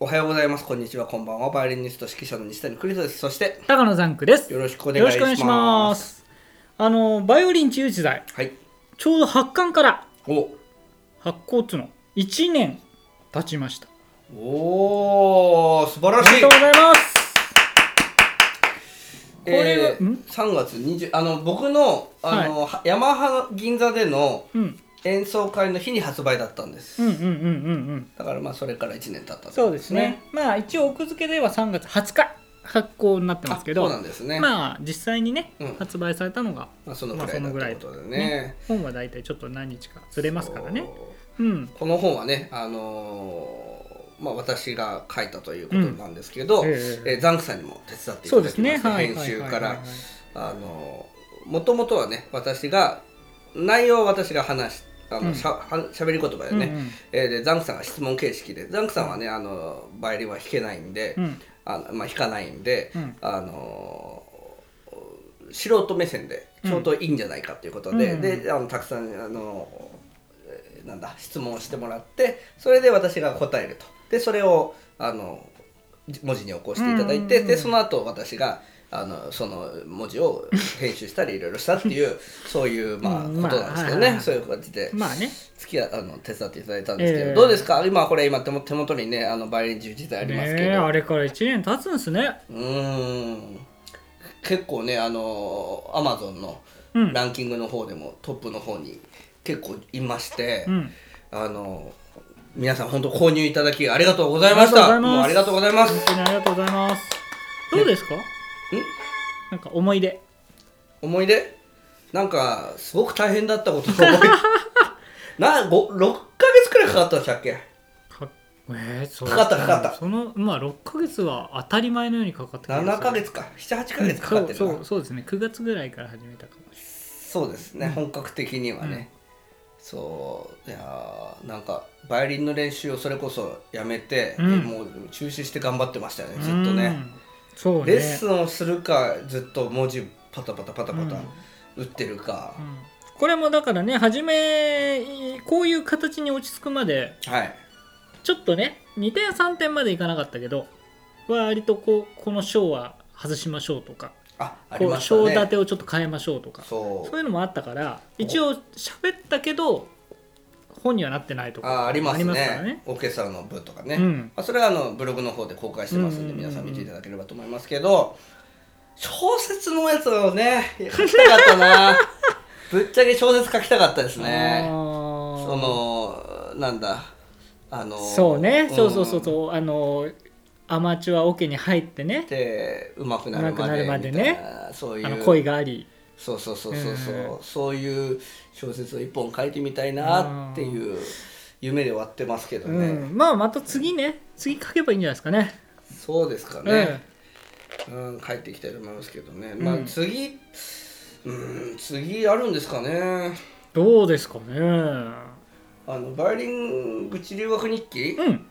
おはようございます。こんにちは。こんばんは。バイオリニスト指揮者の西谷邦人です。そして、高野ザンクです。よろしくお願いします。よろしくお願いします。あの、バイオリン自由時代、はい。ちょうど発刊からお発行っつうの、1年経ちました。おー、素晴らしいありがとう。ございます。これはえー、ん？3月20あの僕のあの、はヤマハ銀座でのうん。演奏会の日に発売だったんです、うんうんうんうんうん。だからまあそれから1年経ったとそうですね。まあ一応奥付けでは3月20日発行になってますけど、あそうなんですね、まあ実際にね、うん発売されたのが、まあ、そのぐまあらいだそのぐらいということでね,、本は大体ちょっと何日かずれますからね。そううん。この本はねあのーまあ、私が書いたということなんですけど、うんえええーザンクさんにも手伝っていそうですただきまして、ね。はい。編集からもともとはね私が内容は私が話しあの、うん。しゃはしゃべり言葉でね、うんうん。えーでザンクさんが質問形式でザンクさんはねあのバイオリンは弾けないんで、うん。あのまあ、弾かないんで、うん。あの素人目線でちょうどいいんじゃないかということで、うんであのたくさんあのえーなんだ質問をしてもらってそれで私が答えると。でそれをあの文字に起こしていただいて、でその後私があのその文字を編集したりいろいろしたっていう そういうまあうんことなんですけどね、まあそういう感じで。まあね。付き合あの手伝っていただいたんですけど、ええどうですか？今これ今手も手元にねあのバイオリン10時代ありますけど、ねえあれから1年経つんですね。うーん。結構ねあのアマゾンのうん。ランキングの方でもトップの方に結構いまして、うん。あの皆さん本当購入いただきありがとうございました。ありがとうございます。もうありがとうございます。本当にありがとうございます。どうですか、なんか思い出。思い出？なんかすごく大変だったこと なご6ヶ月くらいかかったんでしたっけ？かえー、そう。かかったかかった。そのまあ6ヶ月は当たり前のようにかかった気がする。7ヶ月か。78ヶ月かかってるうそうそうですね。9月ぐらいから始めたかもしそうですね、うん。本格的にはね、そう。いやーなんかバイオリンの練習をそれこそやめて、うん。もう中止して頑張ってましたよね。れないずっとね。うんそうね。レッスンをするかずっと文字パタパタパタパタ打ってるか。う、ん。これもだからね初めこういう形に落ち着くまではい。ちょっとね2点3点までいかなかったけど割とこうこの章は外しましょうとかあありこ章立てをちょっと変えましょうとかそう。そういうのもあったから一応喋ったけど本にはなってないとかあありますね。からね。オーケストラの部とかね、うん。まあ、それはあのブログの方で公開してますんで、うんうんうんうん皆さん見ていただければと思いますけど小説のやつをね書きたかったな。ぶっちゃけ小説書きたかったですね。そのなんだあのそうね、そうそうそううそう。あのアマチュアオケに入ってね。でうまくなるまで上手くなるまでね。そういう。あの恋があり。そうそうそうそうそう、うんそういう小説を一本書いてみたいなっていう夢で終わってますけどうね、ん、まあまた次ね。次書けばいいんじゃないですかね。そうですかね、うん、帰っていきたいと思いますけどね、まあうん次うん次あるんですかね。どうですかね。あのバイオリン愚痴留学日記うん。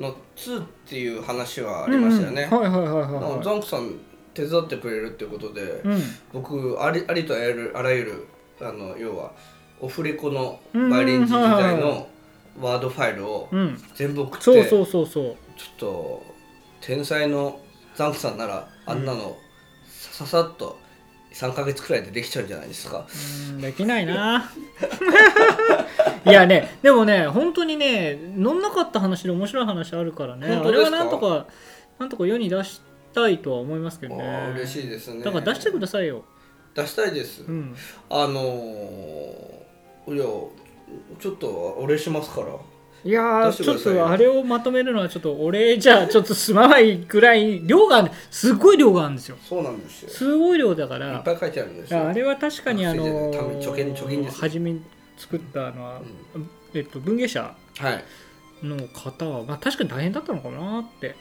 の2っていう話はありましたよね、うんうん。はいはいはいはいザンクさん手伝ってくれるっていうことで、うん。僕ありありとあらゆるあらゆるあの要はオフレコのバイオリン時代うんのワードファイルをうん。全部送って、そうそうそうそう。ちょっと天才のザンクさんならあんなのささっと3ヶ月くらいでできちゃうんじゃないですか。うんできないな。いやねでもね本当にね乗んなかった話で面白い話あるからね。あれはなんとかなんとか世に出したいとは思いますけどあねー嬉しいですね。だから出してくださいよ、出したいです。うん、あのーいやちょっとお礼しますから。いやーちょっとあれをまとめるのはちょっと俺じゃちょっとすまないぐらい量がすっごい量があるんですよそうなんですよ。すごい量だかいらっぱい書いてあるんですよ。あれは確かにあの初めに作ったのは、うえっと、文芸者はい。の方は、まあ、確かに大変だったのかなって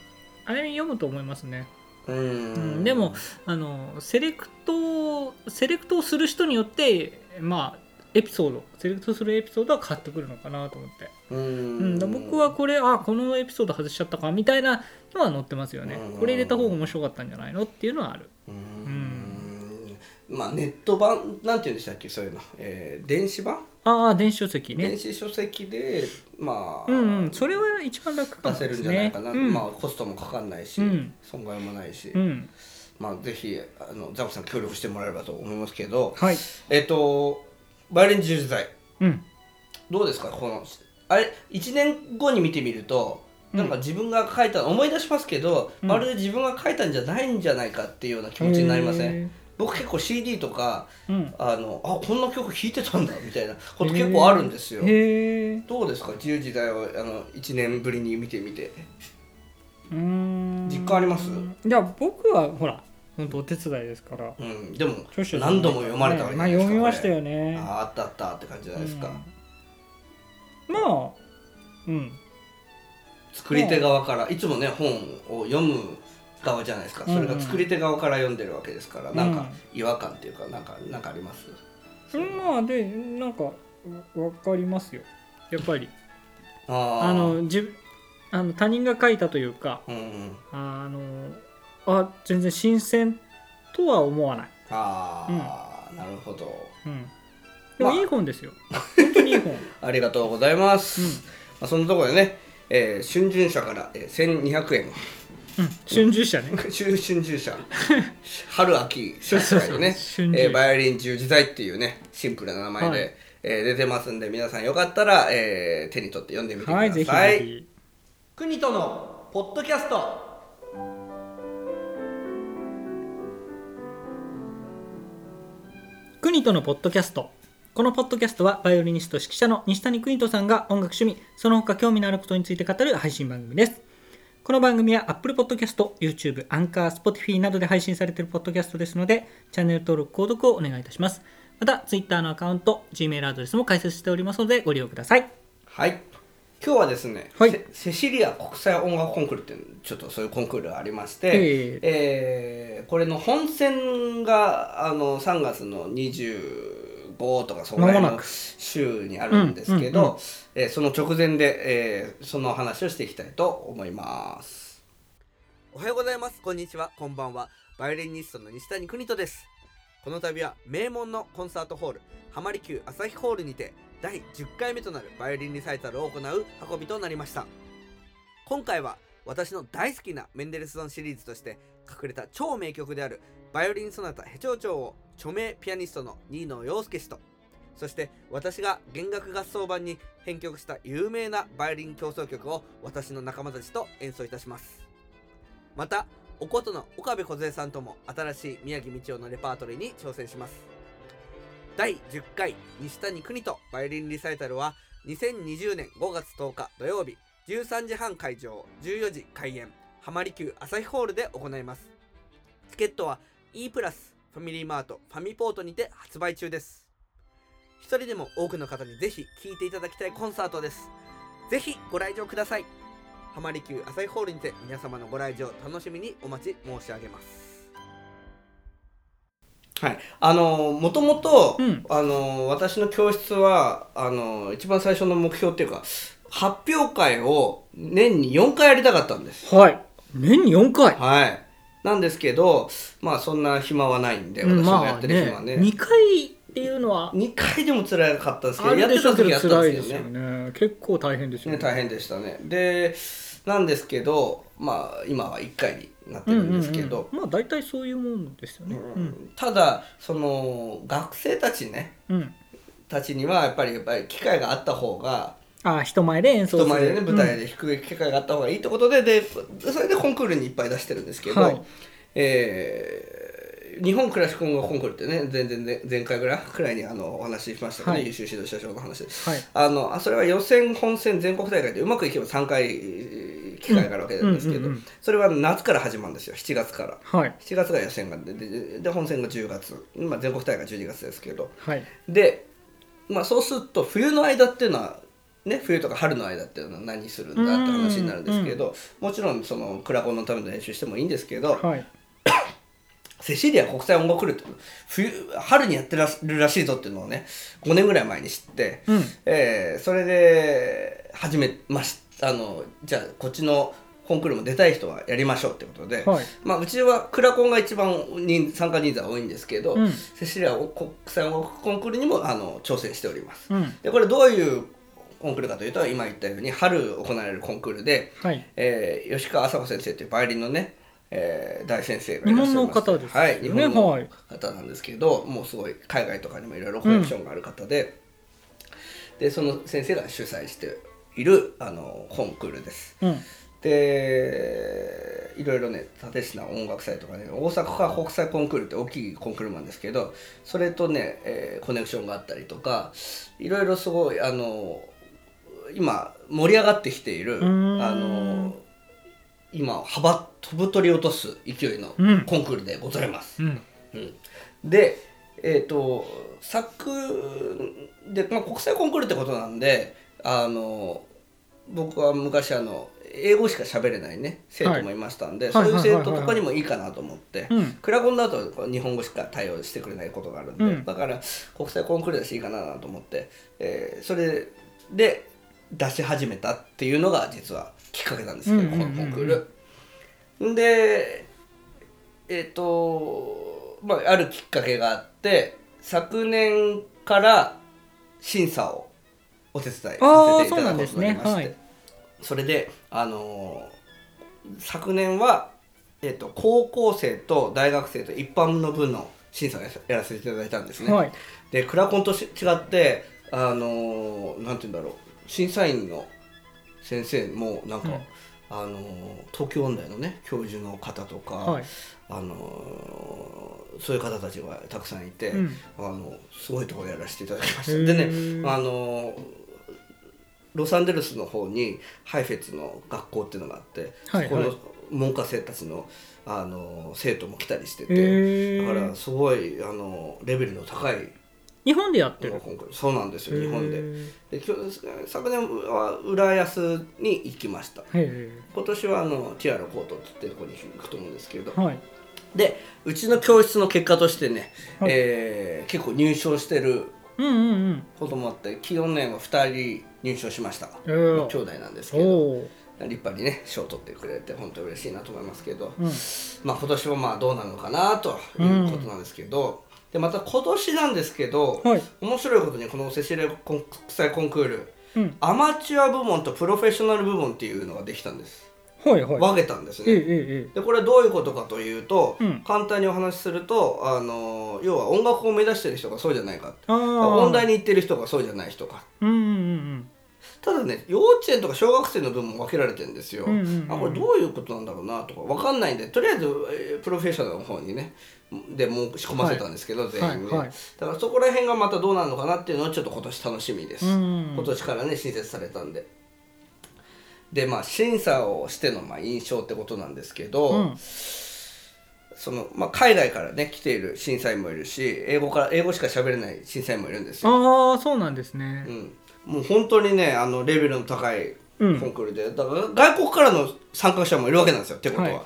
あれ読むと思いますね、ううん。ん。でもあのセレクトセレクトをする人によってまあエピソードセレクトするエピソードは変わってくるのかなと思って、ううん、僕はこれあこのエピソード外しちゃったかみたいなのは載ってますよね。うん。これ入れた方が面白かったんじゃないのっていうのはある。うーんまあネット版なんて言うんでしたっけ？そういうの、えー電子版、ああ電子書籍ね。電子書籍でまあ、うんうん。それは一番楽かも出せるんじゃないかな、うん。まあコストもかかんないし、うん。損害もないし、うん。まあぜひあのザコさん協力してもらえればと思いますけど、はい。えっ、とバイオリン自由自在うん。どうですか？このあれ1年後に見てみるとなんか自分が書いた思い出しますけど、うん。まるで自分が書いたんじゃないんじゃないかっていうような気持ちになりません、へ僕結構 CD とかーうん。あのあこんな曲弾いてたんだみたいなこと結構あるんですよ。どうですか？自由自在をあの1年ぶりに見てみて。うーん。実感あります？いや僕はほら本当お手伝いですから。うん。でも何度も読まれたわけじゃまあないですか読みましたこよね。れああったあったって感じじゃないですか、うん。まあうん。作り手側からいつもね本を読む側じゃないですか。それが作り手側から読んでるわけですから、うん。なんか違和感っていうかなんかなんかあります、まあでなんかわわかりますよ。やっぱり。あの自あの他人が書いたというかうんうん。あのあ全然新鮮とは思わない、ああ、なるほど。うん、でもまあいい本ですよ、本当にいい本、ありがとうございます、うん。まあ、そのところでね、えー春巡社から、えー、1200円うん、春秋社ね。春春巡社。春秋。そうそうそう。社ね、春秋。えーバイオリン十自在っていうねシンプルな名前で、はい。えー出てますんで皆さんよかったら、えー手に取って読んでみてくださ、はいいぜひぜひ。国とのポッドキャスト。国とのポッドキャスト。このポッドキャストはバイオリニスト指揮者の西谷邦人さんが音楽趣味その他興味のあることについて語る配信番組ですこの番組は Apple Podcast、YouTube、Anchor、Spotify などで配信されているポッドキャストですのでチャンネル登録、購読をお願いいたします。また Twitter のアカウント、Gmail アドレスも開設しておりますのでご利用ください。はい。今日はですね、はい。セセシリア国際音楽コンクールっていうちょっとそういうコンクールがありまして、ええ。ーこれの本選があの3月の25とかそのぐらいの週にあるんですけど、うんうんうんえーその直前で、えーその話をしていきたいと思います。おはようございます。こんにちは。こんばんは。バイオリニストの西谷邦人です。この度は名門のコンサートホール浜離宮朝日ホールにて第10回目となるバイオリンリサイタルを行う運びとなりました。今回は私の大好きなメンデルスゾンシリーズとして隠れた超名曲であるバイオリンソナタヘチョウチョウを著名ピアニストの新野陽介氏とそして私が弦楽合奏版に編曲した有名なバイオリン協奏曲を私の仲間たちと演奏いたします。またおことの岡部梢さんとも新しい宮城道夫のレパートリーに挑戦します。第10回西谷邦人バイオリンリサイタルは2020年5月10日土曜日13時半会場14時開演浜離宮朝日ホールで行います。チケットは E プラスファミリーマートファミポートにて発売中です。一人でも多くの方にぜひ聴いていただきたいコンサートです。ぜひご来場ください。浜離宮朝日ホールにて皆様のご来場楽しみにお待ち申し上げます。はい、あのもともとうん。あの私の教室はあの一番最初の目標っていうか発表会を年に4回やりたかったんです。はい。年に4回？はいなんですけどまあそんな暇はないんでうん私もやまあってる暇はね,、ね2回っていうのは？2回でも辛かったんですけどやってた時やったんですよね。よね。結構大変ですよね。大変でしたね。でなんですけどまあ今は1回になってるんですけど、うんうんうん。まあ大体そういうもんですよね。うん。ただその学生たちね。うん、うん。たちにはやっぱりやっぱり機会があった方があ人前で演奏する。人前でね舞台で弾く機会があった方がいいってことで,、でそれでコンクールにいっぱい出してるんですけど、はい。えー日本クラシック音楽コンクールってね前前前前回ぐらいくらいにあのお話ししましたけど、ねはい。優秀指導者賞の話で。はい。あのあそれは予選本選全国大会でうまくいけば3回えー機会があるわけなんですけど、うんうんうんうん。それは夏から始まるんですよ7月から。はい。7月が予選がででで本選が10月、まあ、全国大会12月ですけど。はい。で、まあ、そうすると冬の間っていうのは、ね、冬とか春の間っていうのは何するんだって話になるんですけどもちろんそのクラコンのための練習してもいいんですけど、はい。セシリア国際音楽ルって冬春にやってらるらしいぞっていうのをね5年ぐらい前に知って、うん。えーそれで始めましたあのじゃあこっちのコンクールも出たい人はやりましょうってことで、はい。まあ、うちはクラコンが一番人参加人数は多いんですけど、うん。セシリア国際音楽コンクールにもあの挑戦しております。うん。でこれどういうコンクールかというと今言ったように春行われるコンクールで、はい。えー吉川麻子先生というバイオリンのね、えー大先生がい日らっしゃいます。本の方ですよね。はい日本のはい。方なんですけど、もうすごい海外とかにもいろいろコネクションがある方で、でその先生が主催しているあのコンクールです。うん。でいろいろね立科音楽祭とかね大阪国際コンクールって大きいコンクールなんですけどそれとね、えーコネクションがあったりとかいろいろすごいあの今盛り上がってきているあの今幅飛ぶ鳥落とす勢いのうん。コンクールでございます。うん。うん。でえっ、と作で、まあ、国際コンクールってことなんであの僕は昔あの英語しか喋れないね生徒もいましたんで、はい。そういう生はいはいはい徒とかにもいいかなと思って、うん。クラコンだと日本語しか対応してくれないことがあるんで、うん。だから国際コンクールだしいいかなと思って、えーそれで出し始めたっていうのが実はきっかけなんですけど、このコンクール。でえっ、とまああるきっかけがあって昨年から審査をお手伝いさせていただくことになりまそうなんですね。して、はい。それであのー昨年は、えっと高校生と大学生と一般の分の審査をややらせていただいたんですね。はい。でクラコンとし違ってあのーなんて言うんだろう審査員の先生もなんか、うん。あのー東京音大のね教授の方とか、はい。あのーそういう方たちがたくさんいて、うん。あのすごいところやらせていただきました。でねあのーロサンゼルスの方にハイフェッツの学校っていうのがあって、はいそこのはい。門下生たちの、あのー生徒も来たりしてへてー。だからすごい、あのーレベルの高い日本でやってる？そうなんですよ日本で。で昨年は浦安に行きました。へ今年はあのティアラコートってとこに行くと思うんですけど。ーはい。でうちの教室の結果としてね、はい。えー結構入賞してるうんうんうん。こともあって去年は2人入賞しました、えー。兄弟なんですけど。立派にね賞を取ってくれて本当嬉しいなと思いますけど、うん。まあ今年もまあどうなるのかなということなんですけど、でまた今年なんですけど、はい。面白いことにこのセシレ国際コンクールうん。アマチュア部門とプロフェッショナル部門っていうのができたんです。はいはい。分けたんですええねええでこれはどういうことかというと、うん。簡単にお話しするとあの要は音楽を目指してる人がそうじゃないか音大に行ってる人がそうじゃない人かうんうんうんただね幼稚園とか小学生の分も分けられてるんですよ、あこれどういうことなんだろうなとか分かんないんでとりあえず、えープロフェッショナルの方にねで申し込ませたんですけど、全員ね、はい。はいだからそこら辺がまたどうなるのかなっていうのはちょっと今年楽しみです、うん今年からね新設されたんで。でまあ審査をしてのまあ印象ってことなんですけど、うん。そのまあ、海外からね来ている審査員もいるし英語から英語しか喋れない審査員もいるんですよ。ああそうなんですね。うん、もう本当にねあのレベルの高いコうん。ンクールで、だから外国からの参加者もいるわけなんですよってことは、はい。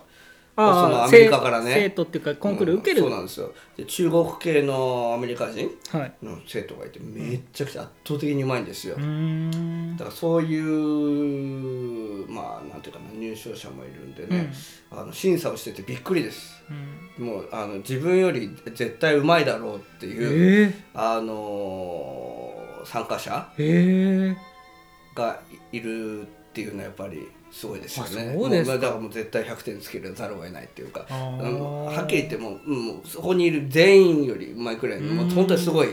そのああアメリカからね。生徒っていうかコンクール受ける、うんそうなんですよ。で中国系のアメリカ人はい。の生徒がいてめっちゃくちゃ圧倒的にうまいんですよ、うーん。だからそういうまあなんていうかな入賞者もいるんでね、あの審査をしててびっくりです。うん。もうあの自分より絶対うまいだろうっていう、えあのー参加者ええ。がいるっていうのはやっぱりすごいですよね。あそうですだからもう絶対100点つけざるを得ないっていうか、はっきり言ってもう,、うん、もうそこにいる全員よりうまいくらいのもう本当にすごい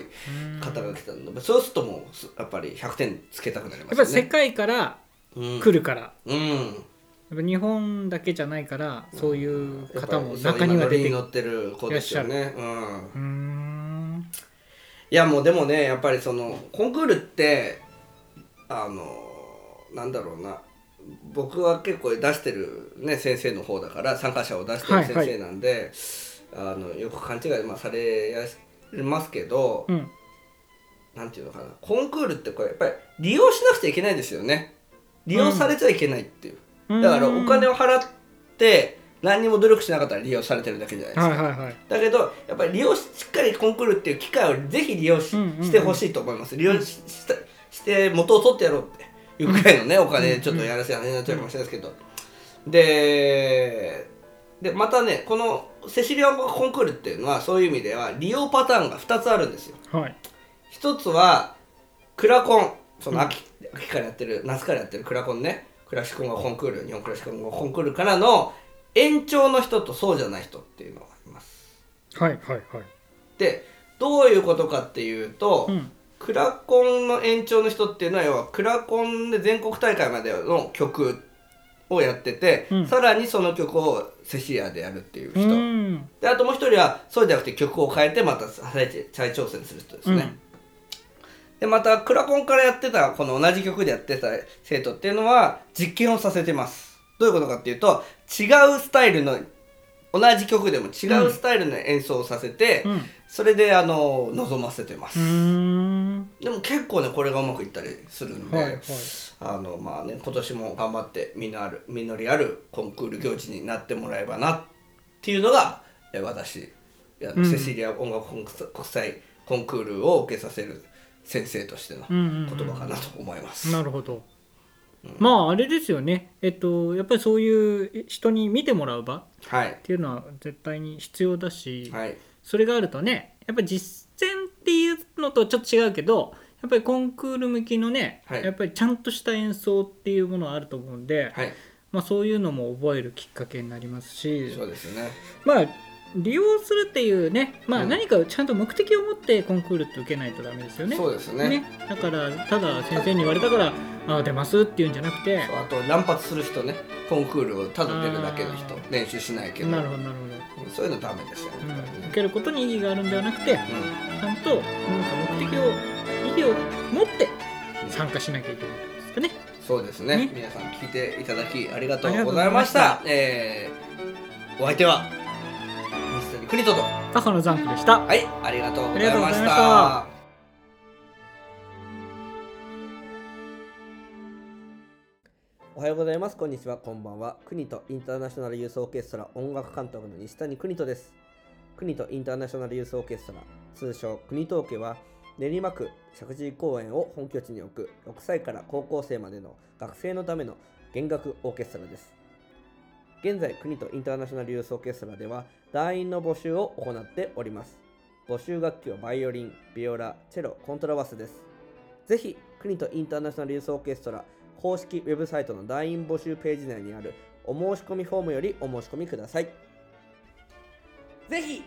方が来たんで、そうするともうすやっぱり100点つけたくなりますよね。やっぱり世界からうん来るから、やうん、っぱ日本だけじゃないからそういう方も中には出てくるそう今ノリに乗ってる子ですよね。うん。うーんいやもうでもねやっぱりそのコンクールってあのなんだろうな僕は結構出してる、ね、先生の方だから参加者を出してるはいはい。先生なんで、あのよく勘違い、まあ、されますけど、うん。なんていうのかなコンクールってこれやっぱり利用しなくちゃいけないですよね。利用されちゃいけないっていう、うん。だからお金を払って何にも努力しなかったら利用されてるだけじゃないですか、はいはいはい。だけどやっぱり利用ししっかりコンクールっていう機会をぜひ利用し,、うんうんうん。してほしいと思います。利用しして元を取ってやろうっていうくらいのねお金でちょっとやらせ話になっちゃうかもしれないですけど、ででまたねこのセシリア音楽コンクールっていうのはそういう意味では利用パターンが2つあるんですよ。はい。一つはクラコン。その秋,、秋からやってる夏からやってるクラコンね。クラシック音楽コンクール日本クラシック音楽コンクールからの延長の人とそうじゃない人っていうのがあります。はいはいはい。でどういうことかっていうと、うん。クラコンの延長の人っていうのは要はクラコンで全国大会までの曲をやってて、うん。さらにその曲をセシリアでやるっていうう人、ん。であともう一人はそうじゃなくて曲を変えてまた再再挑戦する人ですね、でまたクラコンからやってたこの同じ曲でやってた生徒っていうのは実験をさせてますどういうことかっていうと違うスタイルの同じ曲でも違うスタイルの演奏をさせて、うん。それであの望ませてます、でも結構ねこれがうまくいったりするんで、はいはい。あのまあね今年も頑張って実のある実りあるコンクール行事になってもらえばなっていうのがえ私うん。セシリア音楽国際コンクールを受けさせる先生としてのうんうんうん。言葉かなと思います。なるほど、まああれですよね。えっとやっぱりそういう人に見てもらう場っはい。ていうのは絶対に必要だし、はい。それがあるとねやっぱり実践っていうのとちょっと違うけどやっぱりコンクール向きのね、はい。やっぱりちゃんとした演奏っていうものはあると思うんで、はい。まあ、そういうのも覚えるきっかけになりますしそうですね。まあ利用するっていうね、まあ、うん。何かちゃんと目的を持ってコンクールって受けないとダメですよね。そうですね。ね。だからただ先生に言われたからああ出ますっていうんじゃなくて。あと乱発する人ね。コンクールをただ出るだけの人。あ練習しないけど。なるほどなるそういうのダメですよほど、ね、うん、受けることに意義があるんではなくてちうん。ゃんと何か目的を意義を持って参加しなきゃいけないんですかね。そうですね。ね。皆さん聞いていただきありがとうございました。あえー、お相手は西谷邦人と。高野ザンクでした。はいありがとうございましありがとうございまた。したおはようございます。こんにちはこんばんは。国とインターナショナルユースオーケストラ音楽監督の西谷邦人です。国とインターナショナルユースオーケストラ通称国東家は練馬区石神井公園を本拠地に置く6歳から高校生までの学生のための弦楽オーケストラです現在国とインターナショナルユースオーケストラでは団員の募集を行っております。募集楽器はバイオリン、ビオラ、チェロ、コントラバスです。ぜひ国とインターナショナルユースオーケストラ公式ウェブサイトの団員募集ページ内にあるお申し込みフォームよりお申し込みください。ぜひ